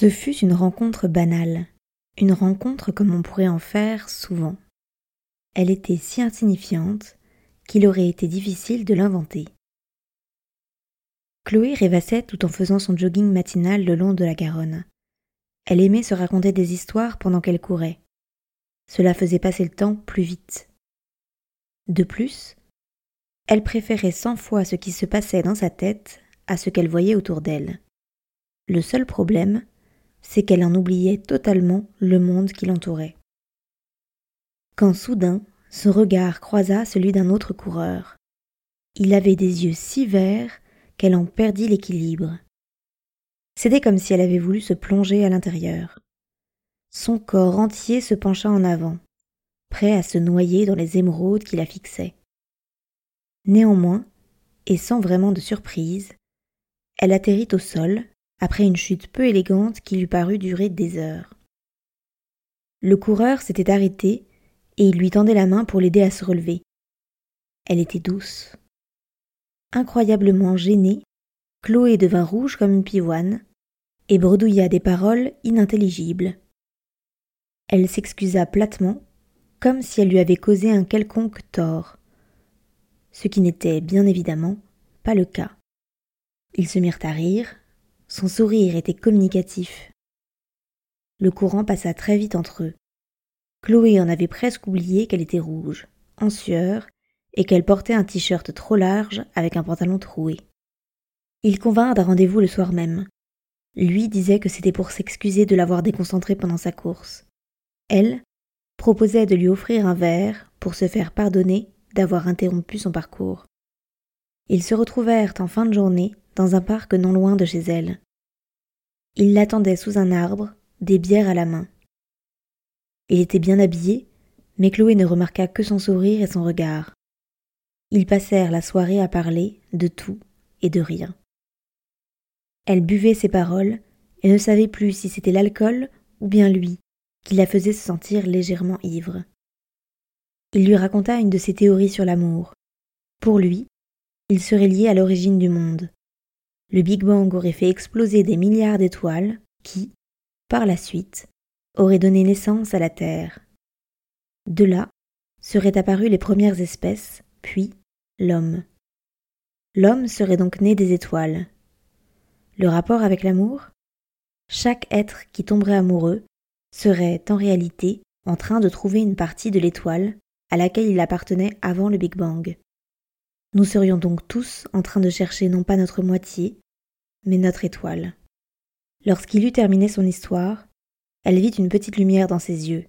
Ce fut une rencontre banale, une rencontre comme on pourrait en faire souvent. Elle était si insignifiante qu'il aurait été difficile de l'inventer. Chloé rêvassait tout en faisant son jogging matinal le long de la Garonne. Elle aimait se raconter des histoires pendant qu'elle courait. Cela faisait passer le temps plus vite. De plus, elle préférait cent fois ce qui se passait dans sa tête à ce qu'elle voyait autour d'elle. Le seul problème, c'est qu'elle en oubliait totalement le monde qui l'entourait. Quand soudain, son regard croisa celui d'un autre coureur. Il avait des yeux si verts qu'elle en perdit l'équilibre. C'était comme si elle avait voulu se plonger à l'intérieur. Son corps entier se pencha en avant, prêt à se noyer dans les émeraudes qui la fixaient. Néanmoins, et sans vraiment de surprise, elle atterrit au sol après une chute peu élégante qui lui parut durer des heures. Le coureur s'était arrêté et il lui tendait la main pour l'aider à se relever. Elle était douce. Incroyablement gênée, Chloé devint rouge comme une pivoine et bredouilla des paroles inintelligibles. Elle s'excusa platement, comme si elle lui avait causé un quelconque tort, ce qui n'était bien évidemment pas le cas. Ils se mirent à rire, son sourire était communicatif. Le courant passa très vite entre eux. Chloé en avait presque oublié qu'elle était rouge, en sueur, et qu'elle portait un t-shirt trop large avec un pantalon troué. Ils convinrent d'un rendez-vous le soir même. Lui disait que c'était pour s'excuser de l'avoir déconcentré pendant sa course. Elle proposait de lui offrir un verre pour se faire pardonner d'avoir interrompu son parcours. Ils se retrouvèrent en fin de journée dans un parc non loin de chez elle. Il l'attendait sous un arbre, des bières à la main. Il était bien habillé, mais Chloé ne remarqua que son sourire et son regard. Ils passèrent la soirée à parler de tout et de rien. Elle buvait ses paroles et ne savait plus si c'était l'alcool ou bien lui qui la faisait se sentir légèrement ivre. Il lui raconta une de ses théories sur l'amour. Pour lui, il serait lié à l'origine du monde, le Big Bang aurait fait exploser des milliards d'étoiles qui, par la suite, auraient donné naissance à la Terre. De là seraient apparues les premières espèces, puis l'homme. L'homme serait donc né des étoiles. Le rapport avec l'amour? Chaque être qui tomberait amoureux serait en réalité en train de trouver une partie de l'étoile à laquelle il appartenait avant le Big Bang. Nous serions donc tous en train de chercher non pas notre moitié, mais notre étoile. Lorsqu'il eut terminé son histoire, elle vit une petite lumière dans ses yeux.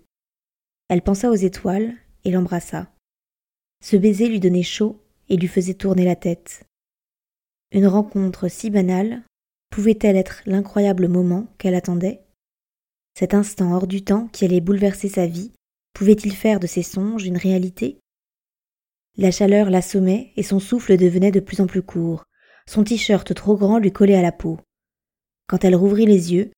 Elle pensa aux étoiles et l'embrassa. Ce baiser lui donnait chaud et lui faisait tourner la tête. Une rencontre si banale pouvait-elle être l'incroyable moment qu'elle attendait? Cet instant hors du temps qui allait bouleverser sa vie pouvait-il faire de ses songes une réalité? La chaleur l'assommait et son souffle devenait de plus en plus court. Son t-shirt trop grand lui collait à la peau. Quand elle rouvrit les yeux,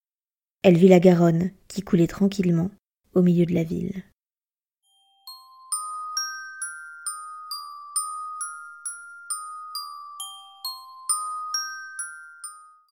elle vit la Garonne qui coulait tranquillement au milieu de la ville.